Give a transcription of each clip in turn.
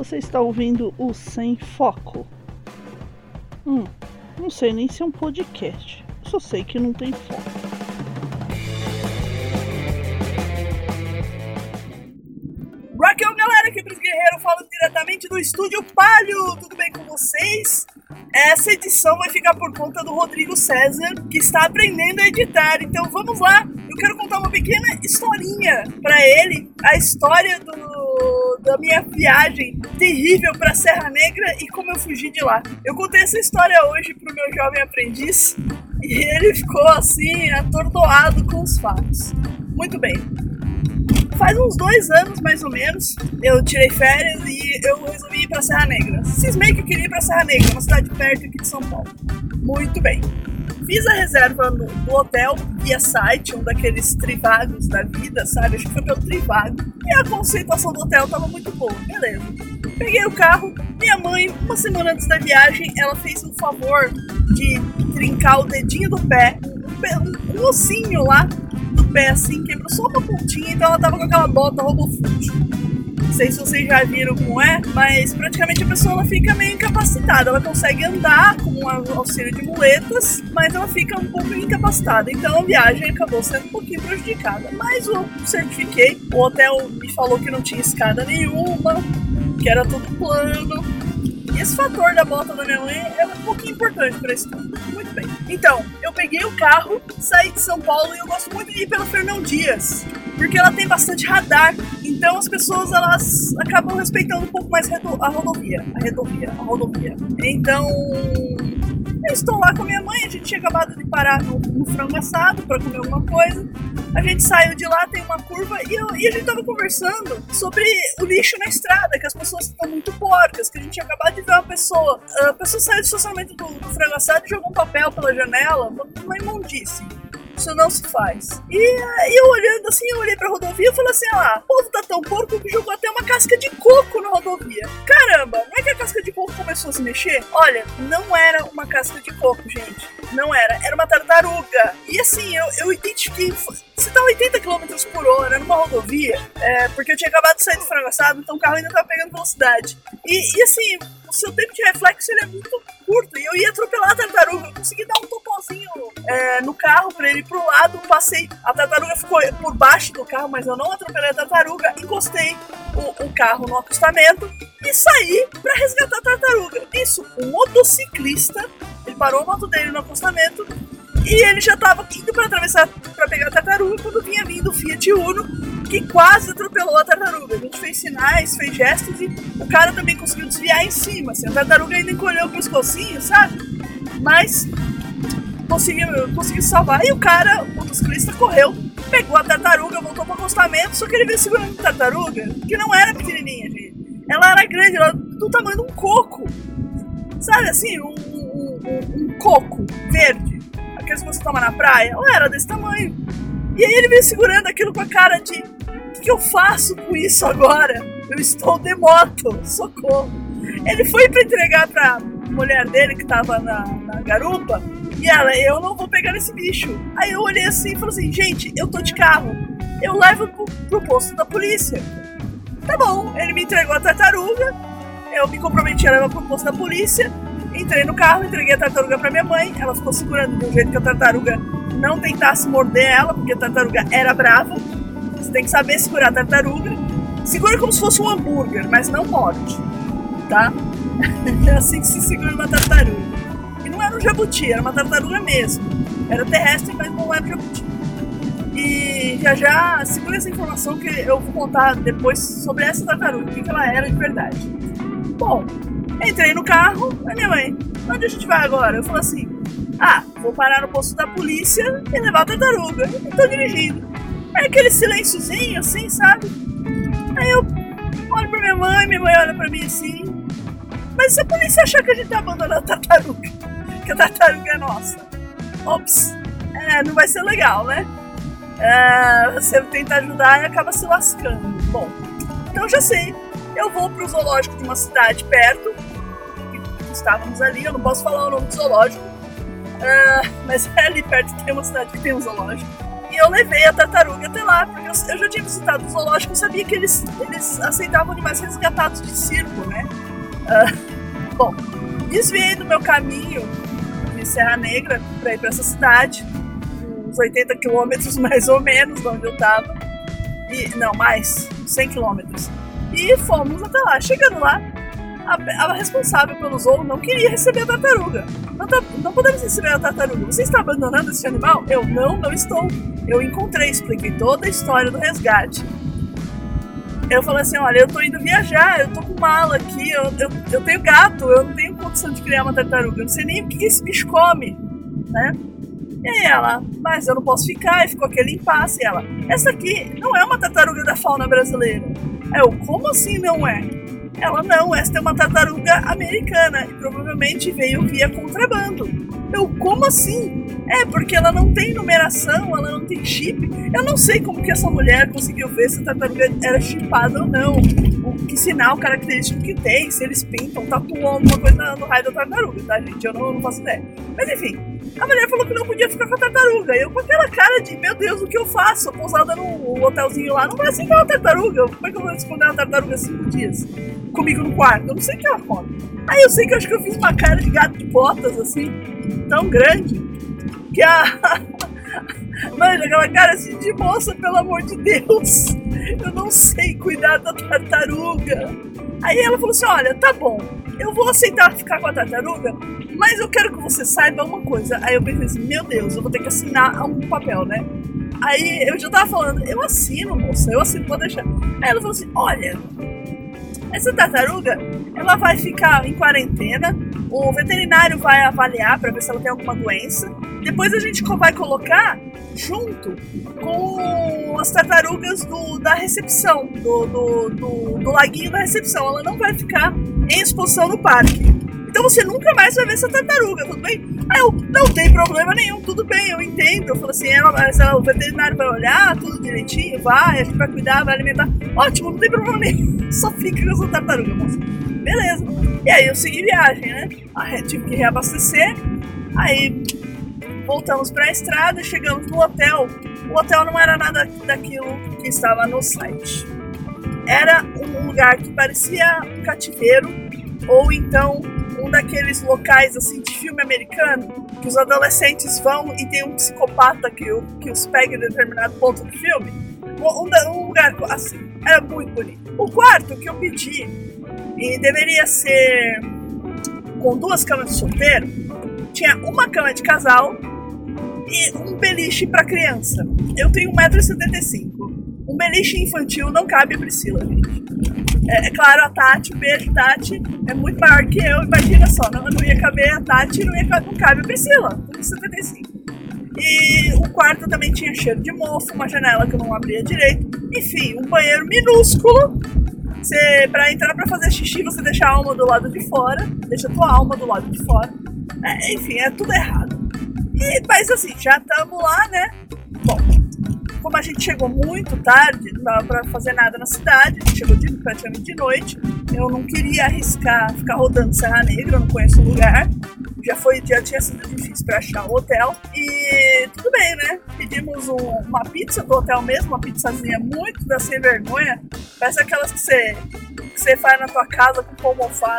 Você está ouvindo o Sem Foco. Hum, não sei nem se é um podcast. Só sei que não tem foco. Raquel, galera, aqui é Pris Guerreiro falando diretamente do Estúdio Palio. Tudo bem com vocês? Essa edição vai ficar por conta do Rodrigo César, que está aprendendo a editar. Então vamos lá, eu quero contar uma pequena historinha para ele, a história do, da minha viagem terrível para Serra Negra e como eu fugi de lá. Eu contei essa história hoje pro meu jovem aprendiz e ele ficou assim, atordoado com os fatos. Muito bem. Faz uns dois anos, mais ou menos, eu tirei férias e eu resolvi ir pra Serra Negra. Cismei que eu queria ir pra Serra Negra, uma cidade perto aqui de São Paulo. Muito bem. Fiz a reserva no, no hotel via site, um daqueles trivagos da vida, sabe? Acho que foi pelo trivago. E a conceituação do hotel tava muito boa, beleza. Peguei o carro, minha mãe, uma semana antes da viagem, ela fez um favor de trincar o dedinho do pé, um, um ossinho lá do pé assim, quebrou só uma pontinha, então ela tava com aquela bota RoboFoot. Não sei se vocês já viram como é, mas praticamente a pessoa ela fica meio incapacitada. Ela consegue andar com auxílio de muletas, mas ela fica um pouco incapacitada. Então a viagem acabou sendo um pouquinho prejudicada. Mas eu certifiquei, o hotel me falou que não tinha escada nenhuma, que era tudo plano. E esse fator da bota da minha mãe é um pouquinho importante para isso. Muito bem. Então, eu peguei o carro, saí de São Paulo e eu gosto muito de ir pela Fernão Dias, porque ela tem bastante radar. Então as pessoas elas acabam respeitando um pouco mais a rodovia, a rodovia, a rodovia. Então, eu estou lá com a minha mãe, a gente tinha acabado de parar no, no frango assado para comer alguma coisa. A gente saiu de lá, tem uma curva, e, eu- e a gente tava conversando sobre o lixo na estrada, que as pessoas estão muito porcas, que a gente tinha acabado de ver uma pessoa. A pessoa saiu do estacionamento do, do frango assado e jogou um papel pela janela, uma imundice. Isso não se faz. E aí eu olhando assim, eu olhei pra rodovia e falei assim: ah lá, o povo tá tão porco que jogou até uma casca de coco na rodovia. Caramba, não é que a casca de coco começou a se mexer? Olha, não era uma casca de coco, gente. Não era, era uma tartaruga. E assim, eu, eu identifiquei. Você tá 80 km por hora numa rodovia, é, porque eu tinha acabado de sair do frango assado, então o carro ainda tava pegando velocidade. E, e assim, o seu tempo de reflexo ele é muito curto. E eu ia atropelar a tartaruga. Eu consegui dar um topozinho é, no carro pra ele pro lado. Passei. A tartaruga ficou por baixo do carro, mas eu não atropelei a tartaruga. Encostei o, o carro no acostamento e saí pra resgatar a tartaruga. Isso, um motociclista. Ele parou a moto dele no acostamento. E ele já tava indo pra atravessar pra pegar a tartaruga quando vinha vindo o Fiat Uno, que quase atropelou a tartaruga. A gente fez sinais, fez gestos e o cara também conseguiu desviar em cima. Assim, a tartaruga ainda encolheu o pescocinho, sabe? Mas conseguiu, conseguiu salvar. E o cara, o motociclista, correu, pegou a tartaruga, voltou pro acostamento, só que ele veio segurando a tartaruga, que não era pequenininha, gente. Ela era grande, ela era do tamanho de um coco. Sabe assim, um, um- um- um coco verde. Aqueles que você toma na praia. Ela era desse tamanho. E aí ele veio segurando aquilo com a cara de: O que, que eu faço com isso agora? Eu estou de moto, socorro. Ele foi pra entregar pra mulher dele que tava na, na garupa. E ela, eu não vou pegar esse bicho. Aí eu olhei assim e falei assim: Gente, eu tô de carro. Eu levo pro, pro posto da polícia. Tá bom, ele me entregou a tartaruga. Eu me comprometi a levar pro posto da polícia. Entrei no carro, entreguei a tartaruga pra minha mãe. Ela ficou segurando um jeito que a tartaruga não tentasse morder ela, porque a tartaruga era brava. Você tem que saber segurar a tartaruga. Segura como se fosse um hambúrguer, mas não morde, tá? É assim que se segura uma tartaruga. E não era um jabuti, era uma tartaruga mesmo. Era terrestre, mas não era jabuti. E já já segura essa informação que eu vou contar depois sobre essa tartaruga, o que ela era de verdade. Bom, entrei no carro, a minha mãe, onde a gente vai agora? Eu falei assim, ah, vou parar no posto da polícia e levar a tartaruga. E tô dirigindo. É aquele silênciozinho assim, sabe? Aí eu olho pra minha mãe, minha mãe olha pra mim assim. Mas se a polícia achar que a gente tá abandonando a tartaruga, que a tartaruga é nossa, ops, é, não vai ser legal, né? É, você tenta ajudar e acaba se lascando. Bom, então já sei. Eu vou pro zoológico de uma cidade perto, estávamos ali, eu não posso falar o nome do zoológico, é, mas é ali perto tem uma cidade que tem um zoológico. E eu levei a tartaruga até lá, porque eu, eu já tinha visitado o zoológico, eu sabia que eles, eles aceitavam animais resgatados de circo, né? Uh, bom, desviei do meu caminho de Serra Negra para ir para essa cidade, uns 80 quilômetros mais ou menos de onde eu tava. E, não, mais, 100 quilômetros. E fomos até lá. Chegando lá, a, a, responsável pelo zoo não queria receber a tartaruga. Não, tá, não podemos receber a tartaruga. Você está abandonando esse animal? Eu não, não estou. Eu encontrei, expliquei toda a história do resgate. Eu falei assim: olha, eu tô indo viajar, eu tô com mala aqui, eu, eu, eu tenho gato, eu não tenho condição de criar uma tartaruga, eu não sei nem o que esse bicho come, né? E aí ela, mas eu não posso ficar, e ficou aquele impasse. E ela, essa aqui não é uma tartaruga da fauna brasileira. Eu, como assim não é? Ela, não, esta é uma tartaruga americana e provavelmente veio via contrabando. Eu, como assim? É, porque ela não tem numeração, ela não tem chip. Eu não sei como que essa mulher conseguiu ver se a tartaruga era chipada ou não. O que sinal característico que tem, se eles pintam, tatuam alguma coisa no raio da tartaruga, tá, gente? Eu não, não faço ideia. Mas enfim, a mulher falou que não podia ficar com a tartaruga. Eu com aquela cara de, meu Deus, o que eu faço? Pousada no hotelzinho lá, não vai aceitar uma tartaruga. Como é que eu vou esconder uma tartaruga cinco dias? Comigo no quarto? Eu não sei o que ela come. Aí eu sei que eu acho que eu fiz uma cara de gato de botas, assim, tão grande, que a. Mano, aquela cara assim de moça, pelo amor de Deus. Eu não sei cuidar da tartaruga. Aí ela falou assim: olha, tá bom, eu vou aceitar ficar com a tartaruga, mas eu quero que você saiba uma coisa. Aí eu pensei assim: meu Deus, eu vou ter que assinar um papel, né? Aí eu já tava falando: eu assino, moça, eu assino, pode deixar. Aí ela falou assim: olha, essa tartaruga, ela vai ficar em quarentena, o veterinário vai avaliar para ver se ela tem alguma doença. Depois a gente vai colocar junto com as tartarugas do, da recepção, do, do, do, do laguinho da recepção. Ela não vai ficar em exposição no parque. Então você nunca mais vai ver essa tartaruga, tudo bem? Aí eu, não tem problema nenhum, tudo bem, eu entendo. Eu falo assim, ela, ela, o veterinário vai olhar tudo direitinho, vai, a gente vai cuidar, vai alimentar. Ótimo, não tem problema nenhum. Só fica com essa tartaruga, moça. Beleza. E aí eu segui viagem, né? Aí tive que reabastecer. Aí voltamos para a estrada, chegamos no hotel. O hotel não era nada daquilo que estava no site. Era um lugar que parecia um cativeiro ou então um daqueles locais assim de filme americano que os adolescentes vão e tem um psicopata que, que os pega em determinado ponto do filme. Um, um lugar assim, era muito bonito. O quarto que eu pedi e deveria ser com duas camas de solteiro, tinha uma cama de casal e um beliche para criança. Eu tenho 1,75m. Um beliche infantil não cabe a Priscila, gente. É, é, claro, a Tati, beijo, Tati, é muito maior que eu, imagina só, não, não ia caber a Tati, não, ia, não cabe a Priscila, 1,75. E o quarto também tinha cheiro de mofo, uma janela que eu não abria direito. Enfim, um banheiro minúsculo. Você, pra entrar pra fazer xixi, você deixa a alma do lado de fora, deixa a tua alma do lado de fora. É, enfim, é tudo errado. E, mas assim, já estamos lá, né? Como a gente chegou muito tarde, não dava pra fazer nada na cidade, a gente chegou de, praticamente de noite. Eu não queria arriscar ficar rodando Serra Negra, eu não conheço o lugar. Já, foi, já tinha sido difícil para achar o hotel. E tudo bem, né? Pedimos um, uma pizza do hotel mesmo, uma pizzazinha muito da sem vergonha. Parece aquelas que você, que você faz na tua casa com pão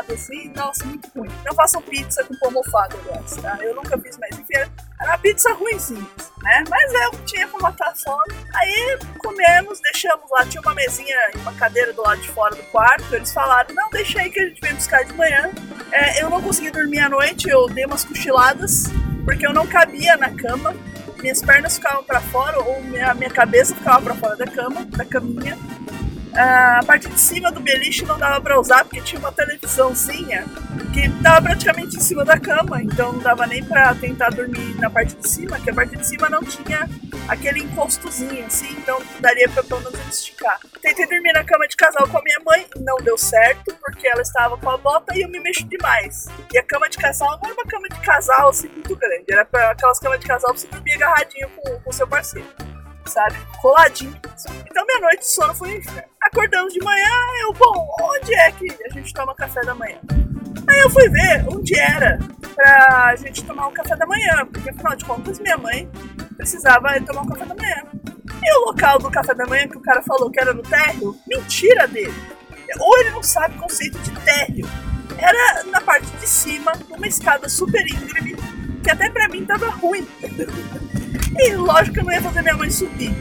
assim. Nossa, muito ruim. Não façam pizza com pão mofado, aliás, tá? Eu nunca fiz, mas enfim, era uma pizza ruimzinha, né? Mas é tinha pra matar a fome. Aí comemos, deixamos lá, tinha uma mesinha e uma cadeira do lado de fora do quarto. Eles falaram: não, deixa aí que a gente vem buscar de manhã. É, eu não consegui dormir à noite, eu dei umas cochiladas, porque eu não cabia na cama. Minhas pernas ficavam para fora, ou minha, minha cabeça ficava para fora da cama, da caminha. Ah, a parte de cima do beliche não dava para usar porque tinha uma televisãozinha que estava praticamente em cima da cama, então não dava nem para tentar dormir na parte de cima, que a parte de cima não tinha aquele encostozinho assim, então daria para pelo menos esticar. Tentei dormir na cama de casal com a minha mãe, não deu certo porque ela estava com a bota e eu me mexo demais. E a cama de casal não era uma cama de casal assim muito grande, era para aquelas camas de casal pra você dormir agarradinho com o seu parceiro sabe? Coladinho. Então minha noite de sono foi um inferno. Acordamos de manhã, eu, bom, onde é que a gente toma café da manhã? Aí eu fui ver onde era pra gente tomar um café da manhã, porque afinal de contas minha mãe precisava tomar um café da manhã. E o local do café da manhã que o cara falou que era no térreo, mentira dele. Ou ele não sabe o conceito de térreo. Era na parte de cima, numa escada super íngreme, que até pra mim tava ruim. e lógico que eu não ia fazer minha mãe subir.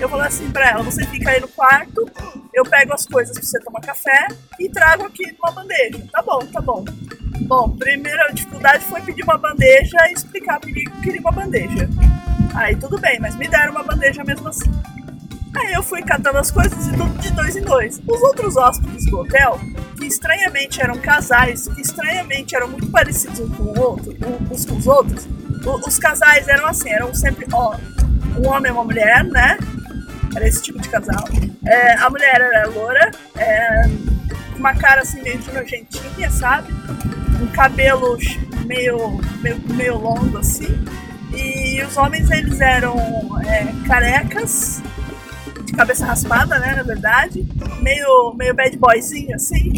Eu falei assim pra ela, você fica aí no quarto, eu pego as coisas pra você tomar café e trago aqui numa bandeja. Tá bom, tá bom. Bom, primeira dificuldade foi pedir uma bandeja e explicar que queria uma bandeja. Aí tudo bem, mas me deram uma bandeja mesmo assim. Aí eu fui catando as coisas e tudo de dois em dois. Os outros hóspedes do hotel, que estranhamente eram casais, que estranhamente eram muito parecidos um com o outro, uns com os outros, os casais eram assim, eram sempre, ó, um homem e uma mulher, né? Era esse tipo de casal. É, a mulher era loura, é, uma cara assim meio de nojentinha, sabe? Um cabelo meio, meio, meio longo assim. E os homens eles eram é, carecas, de cabeça raspada, né, na verdade, meio, meio bad boyzinho assim,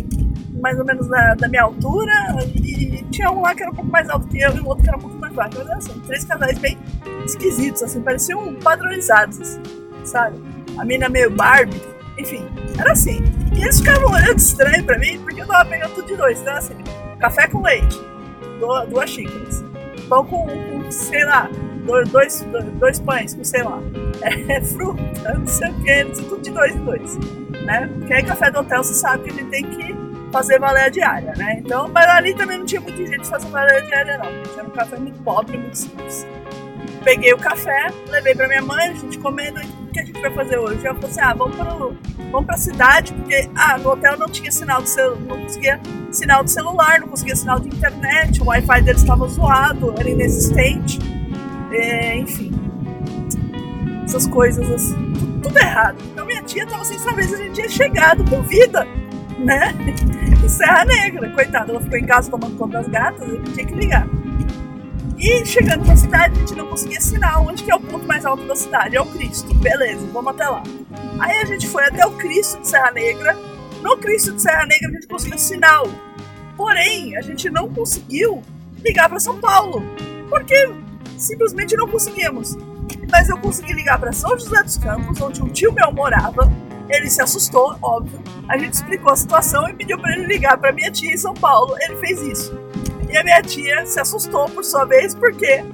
mais ou menos da, da minha altura, e tinha um lá que era um pouco mais alto que eu e o outro que era um pouco mais baixo, mas era assim, três casais bem esquisitos, assim, pareciam padronizados, assim, sabe? A mina meio Barbie, enfim, era assim. E eles ficavam olhando estranho pra mim, porque eu tava pegando tudo de dois, então assim, café com leite, duas xícaras pão com, com sei lá, dois, dois, dois pães com, sei lá, é, fruta, não sei o que, tudo de dois em dois, né? Porque aí café do hotel você sabe que ele tem que fazer valer a diária, né? Então, mas ali também não tinha muito jeito de fazer valer a diária, não. Era um café muito pobre, muito simples. Peguei o café, levei pra minha mãe, a gente comendo, que a gente vai fazer hoje? Ela falou assim, ah, vamos, pro, vamos pra cidade, porque ah, no hotel não tinha sinal de celular, não conseguia sinal de celular, não conseguia sinal de internet, o Wi-Fi deles estava zoado, era inexistente, é, enfim. Essas coisas assim, tudo, tudo, errado. Então minha tia tava sem saber se a gente tinha chegado com vida, né? Em Serra Negra, coitada, ela ficou em casa tomando conta das gatas, eu tinha que ligar. E chegando na cidade, a gente não conseguia sinal. Onde que é o ponto mais alto da cidade? É o Cristo. Beleza, vamos até lá. Aí a gente foi até o Cristo de Serra Negra. No Cristo de Serra Negra a gente conseguiu sinal. Porém, a gente não conseguiu ligar para São Paulo. Porque simplesmente não conseguimos. Mas eu consegui ligar para São José dos Campos, onde um tio meu morava. Ele se assustou, óbvio. A gente explicou a situação e pediu para ele ligar para minha tia em São Paulo. Ele fez isso. E a minha tia se assustou por sua vez, porque,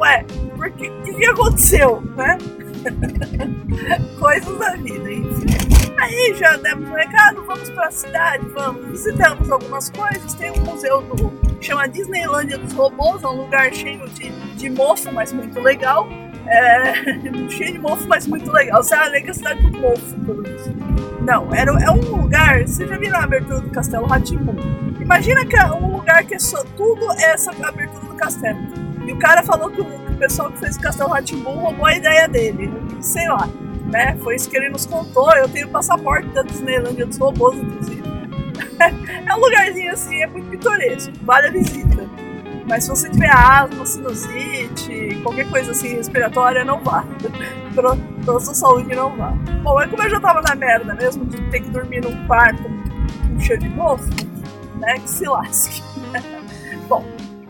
ué, o que, que aconteceu, né? Coisas da vida, enfim. Aí já demos um recado, vamos pra cidade, vamos. Visitamos algumas coisas, tem um museu do, chama Disneylândia dos Robôs, é um lugar cheio de, de mofo, mas muito legal. É, cheio de mofo, mas muito legal. Você alega a cidade do mofo, pelo visto. Não, era, é um lugar. Você já viu a abertura do Castelo Ratimbu? Imagina que é um lugar que é só tudo essa abertura do castelo. E o cara falou que o, que o pessoal que fez o Castelo Ratimbu roubou a ideia dele. Sei lá, né? Foi isso que ele nos contou. Eu tenho passaporte da Disneylandia dos robôs, inclusive. é um lugarzinho assim, é muito pitoresco. Vale a visita. Mas se você tiver asma, sinusite, qualquer coisa assim respiratória, não vá. pela sua saúde, não vá. Bom, é como eu já tava na merda mesmo, de ter que dormir num quarto com cheiro de mofo, né? Que se lasque. Bom,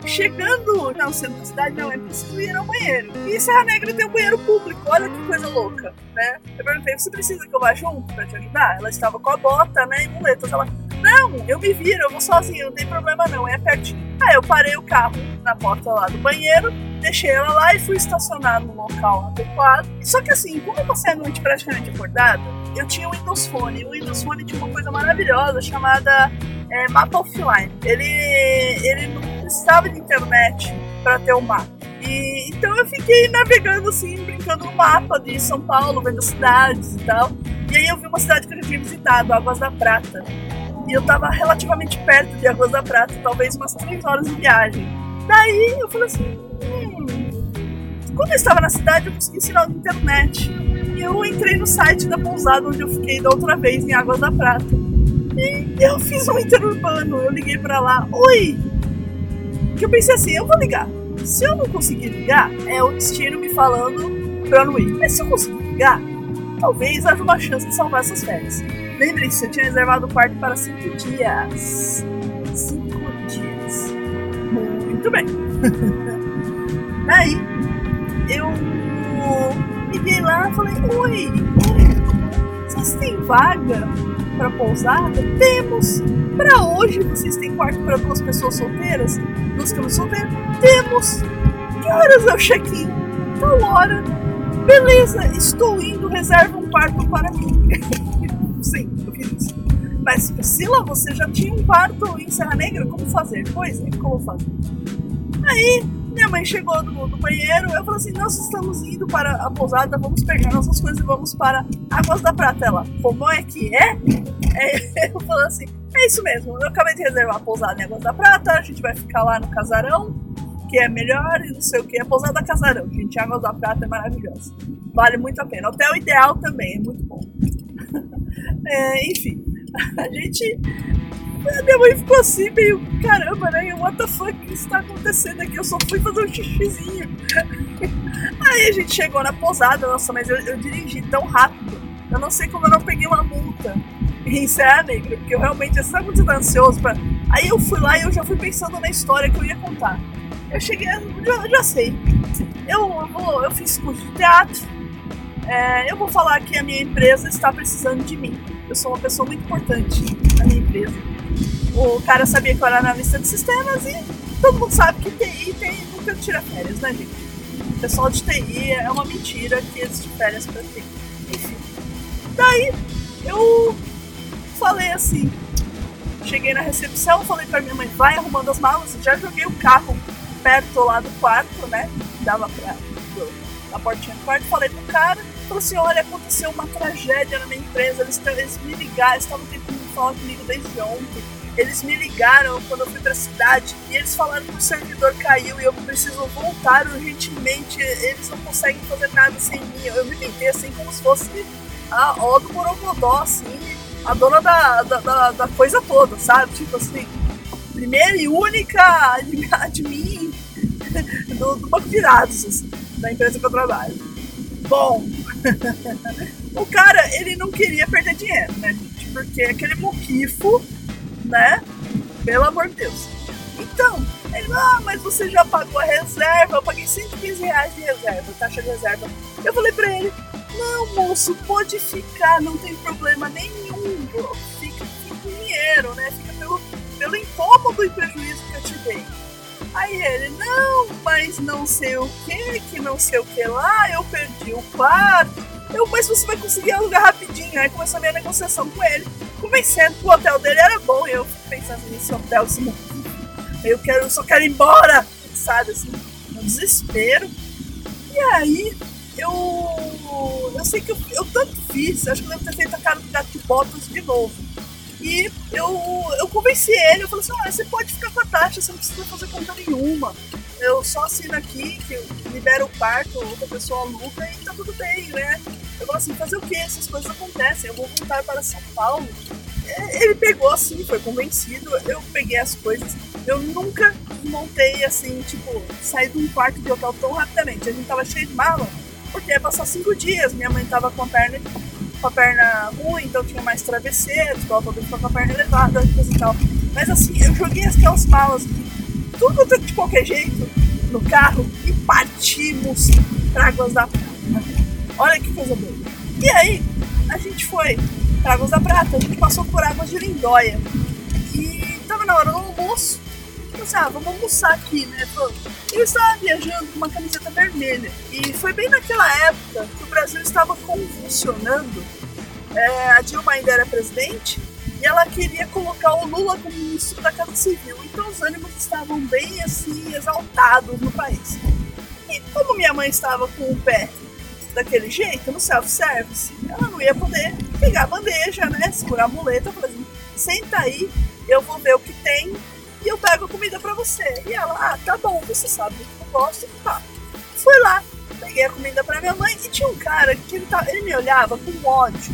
chegando no centro da cidade, não é preciso ir ao banheiro. E Serra Negra tem um banheiro público, olha que coisa louca, né? Eu perguntei, você precisa que eu vá junto pra te ajudar? Ela estava com a bota, né, e muletas. Ela, não, eu me viro, eu vou sozinha, não tem problema não, é pertinho. Aí eu parei o carro na porta lá do banheiro, deixei ela lá e fui estacionar no local adequado. Só que assim, como eu passei a noite praticamente acordada, eu tinha o Windows Phone. O Windows Phone tinha uma coisa maravilhosa chamada é, mapa offline. Ele, ele não precisava de internet para ter o um mapa. E, então eu fiquei navegando assim, brincando no mapa de São Paulo, vendo cidades e tal. E aí eu vi uma cidade que eu já tinha visitado, Águas da Prata. E eu tava relativamente perto de Águas da Prata, talvez umas 3 horas de viagem. Daí eu falei assim, hum, quando eu estava na cidade eu consegui sinal de internet. E eu entrei no site da pousada onde eu fiquei da outra vez, em Águas da Prata. E eu fiz um interurbano, eu liguei para lá, oi! Que eu pensei assim, eu vou ligar. Se eu não conseguir ligar, é o destino me falando pra não ir. Mas se eu conseguir ligar, talvez haja uma chance de salvar essas férias. Lembre-se, eu tinha reservado o quarto para cinco dias. Cinco dias. Muito bem. Daí, eu cheguei lá e falei, oi, vocês têm vaga para pousada? Temos! Para hoje vocês têm quarto para duas pessoas solteiras? Duas camas solteiras? Temos! Que horas é o check-in? Tal hora. Beleza, estou indo, reserva um quarto para mim. Sim, eu fiz isso. Mas Priscila, você já tinha um quarto em Serra Negra? Como fazer? Pois é, como fazer? Aí minha mãe chegou do, do, banheiro, eu falei assim, nós estamos indo para a pousada, vamos pegar nossas coisas e vamos para Águas da Prata. Ela, como é que é? é eu falei assim, é isso mesmo, eu acabei de reservar a pousada em Águas da Prata, a gente vai ficar lá no casarão, que é melhor e não sei o que. A pousada Casarão, gente, Águas da Prata é maravilhosa. Vale muito a pena. Hotel ideal também, é muito bom. é, enfim, a gente minha mãe ficou assim, meio caramba, né? What the fuck está acontecendo aqui? Eu só fui fazer um xixizinho. Aí a gente chegou na pousada, nossa, mas eu, eu dirigi tão rápido. Eu não sei como eu não peguei uma multa em Serra Negra, porque eu realmente estava muito ansioso pra. Aí eu fui lá e eu já fui pensando na história que eu ia contar. Eu cheguei, já, já sei. Eu, vou, eu fiz curso de teatro. É, eu vou falar que a minha empresa está precisando de mim. Eu sou uma pessoa muito importante na minha empresa o cara sabia que eu era analista de sistemas e todo mundo sabe que TI tem, nunca tira férias, né, gente? O pessoal de TI é uma mentira que tiram férias pra TI. Enfim. Daí eu falei assim, cheguei na recepção, falei pra minha mãe, vai arrumando as malas, já joguei o carro perto lá do quarto, né? Dava pra. na portinha do quarto, falei pro cara, falei assim, olha, aconteceu uma tragédia na minha empresa, eles, eles me ligaram, eles estavam tentando falar comigo desde ontem eles me ligaram quando eu fui pra cidade e eles falaram que o servidor caiu e eu preciso voltar urgentemente. Eles não conseguem fazer nada sem mim. Eu me inventei assim como se fosse a ó do Borogodó, assim, a dona da, da, da, da, coisa toda, sabe? Tipo assim, primeira e única admin do, do banco dados, assim, da empresa que eu trabalho. Bom, o cara, ele não queria perder dinheiro, né? Porque aquele moquifo né? Pelo amor de Deus. Então, ele, ah, mas você já pagou a reserva, eu paguei 115 reais de reserva, taxa de reserva. Eu falei pra ele, não, moço, pode ficar, não tem problema nenhum. Fica, fica com dinheiro, né? Fica pelo, pelo incômodo e prejuízo que eu te dei. Aí ele, não, mas não sei o que, que não sei o que lá, eu perdi o quarto. Eu, mas você vai conseguir alugar rapidinho. Aí começou a minha negociação com ele convencendo que o hotel dele era bom. E eu fico pensando nesse hotel assim, eu quero, eu só quero ir embora, sabe, assim, no desespero. E aí eu. Eu sei que eu, eu tanto fiz, acho que eu devo ter feito a cara do gato de botas de novo. E eu, eu convenci ele, eu falei assim, olha, você pode ficar com a taxa, você não precisa fazer conta nenhuma. Eu só assino aqui, que eu libero o quarto, outra pessoa aluga e tá tudo bem, né? Eu falei assim, fazer o quê? Essas coisas acontecem, eu vou voltar para São Paulo. É, ele pegou assim, foi convencido, eu peguei as coisas. Eu nunca montei assim, tipo, sair de um quarto de hotel tão rapidamente. A gente tava cheio de mala, porque ia passar cinco dias. Minha mãe tava com a perna com a perna ruim, então tinha mais travesseiros, ela também com a perna elevada, coisa e tal. Mas assim, eu joguei aquelas malas, tudo de qualquer jeito, no carro e partimos para Águas da. Olha que coisa boa. E aí, a gente foi para Águas da Prata, a gente passou por Águas de Lindóia. E tava na hora do almoço, assim, ah, vamos almoçar aqui, né? Eu estava viajando com uma camiseta vermelha. E foi bem naquela época que o Brasil estava convulsionando. É, a Dilma ainda era presidente e ela queria colocar o Lula como ministro da Casa Civil. Então os ânimos estavam bem assim exaltados no país. E como minha mãe estava com o pé daquele jeito, no self-service, ela não ia poder pegar a bandeja, né? Segurar a muleta, falar assim, senta aí, eu vou ver o que tem e eu pego a comida para você. E ela, ah, tá bom, você sabe que eu gosto, tá. Fui lá, peguei a comida para minha mãe e tinha um cara que ele, tá, ele me olhava com ódio.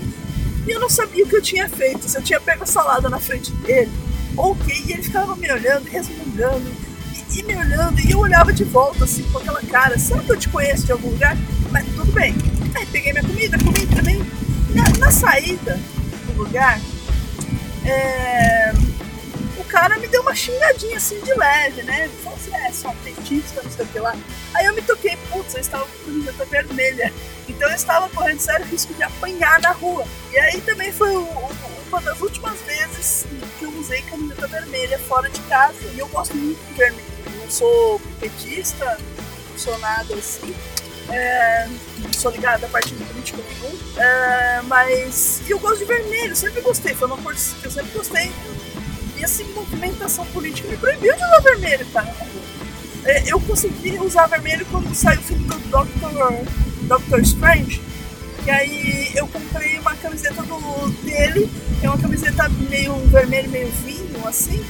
E eu não sabia o que eu tinha feito, se eu tinha pego a salada na frente dele, ou o que, e ele ficava me olhando, resmungando, e, e, me olhando, e eu olhava de volta, assim, com aquela cara, será que eu te conheço de algum lugar? Mas tudo bem. Aí peguei minha comida, comi também. Na, na saída do lugar, é o cara me deu uma xingadinha assim de leve, né? Falou assim, é, só petista, não sei o que lá. Aí eu me toquei, putz, eu estava com camiseta vermelha. Então eu estava correndo sério risco de apanhar na rua. E aí também foi o, o, uma das últimas vezes que eu usei camiseta vermelha fora de casa. E eu gosto muito de vermelho. Não sou petista, não sou nada assim. É, sou ligada a partido político nenhum. É, mas eu gosto de vermelho, sempre gostei. Foi uma cor que eu sempre gostei. E assim, movimentação política me proibiu de usar vermelho, cara. É, eu consegui usar vermelho quando saiu o filme do Doctor, Doctor Strange. E aí eu comprei uma camiseta do, dele, que é uma camiseta meio vermelho, meio vinho, assim.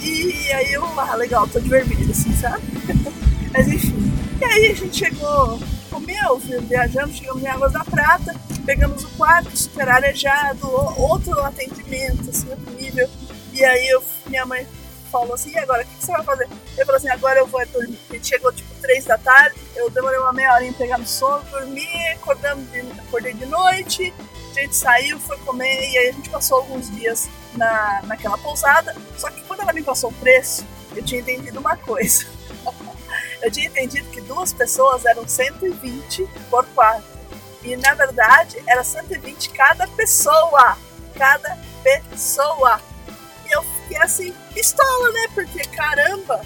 E aí eu, ah, legal, tô de vermelho, assim, sabe? Mas enfim. E aí a gente chegou, comeu, viajamos, chegamos em Águas da Prata, pegamos o quarto super arejado, outro atendimento, assim, outro nível. E aí eu, minha mãe falou assim, e agora, o que, que, você vai fazer? Eu falei assim, agora eu vou dormir. A gente chegou tipo três da tarde, eu demorei uma meia pegar no sono, dormi, acordamos de, acordei de noite, a gente saiu, foi comer, e aí a gente passou alguns dias na, naquela pousada. Só que quando ela me passou o preço, eu tinha entendido uma coisa. eu tinha entendido que duas pessoas eram 120 por quarto. E na verdade era 120 cada pessoa. Cada pessoa eu fiquei assim, pistola, né? Porque caramba,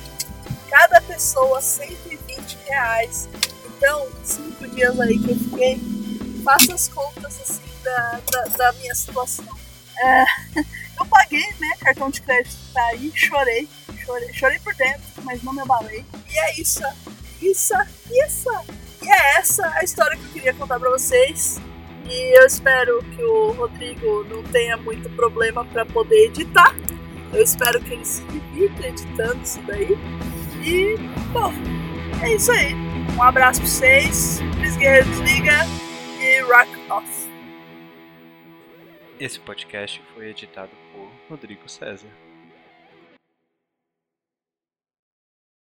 cada pessoa 120 reais. Então, cinco dias aí que eu fiquei, faça as contas assim da, da, da minha situação. É, eu paguei, né? Cartão de crédito tá aí, chorei, chorei, chorei por dentro, mas não me abalei. E é isso, isso, isso. E é essa a história que eu queria contar pra vocês. E eu espero que o Rodrigo não tenha muito problema para poder editar. Eu espero que ele se divirta editando isso daí. E, bom, é isso aí. Um abraço pra vocês. Cris Guerreiro desliga e rock off. Esse podcast foi editado por Rodrigo César.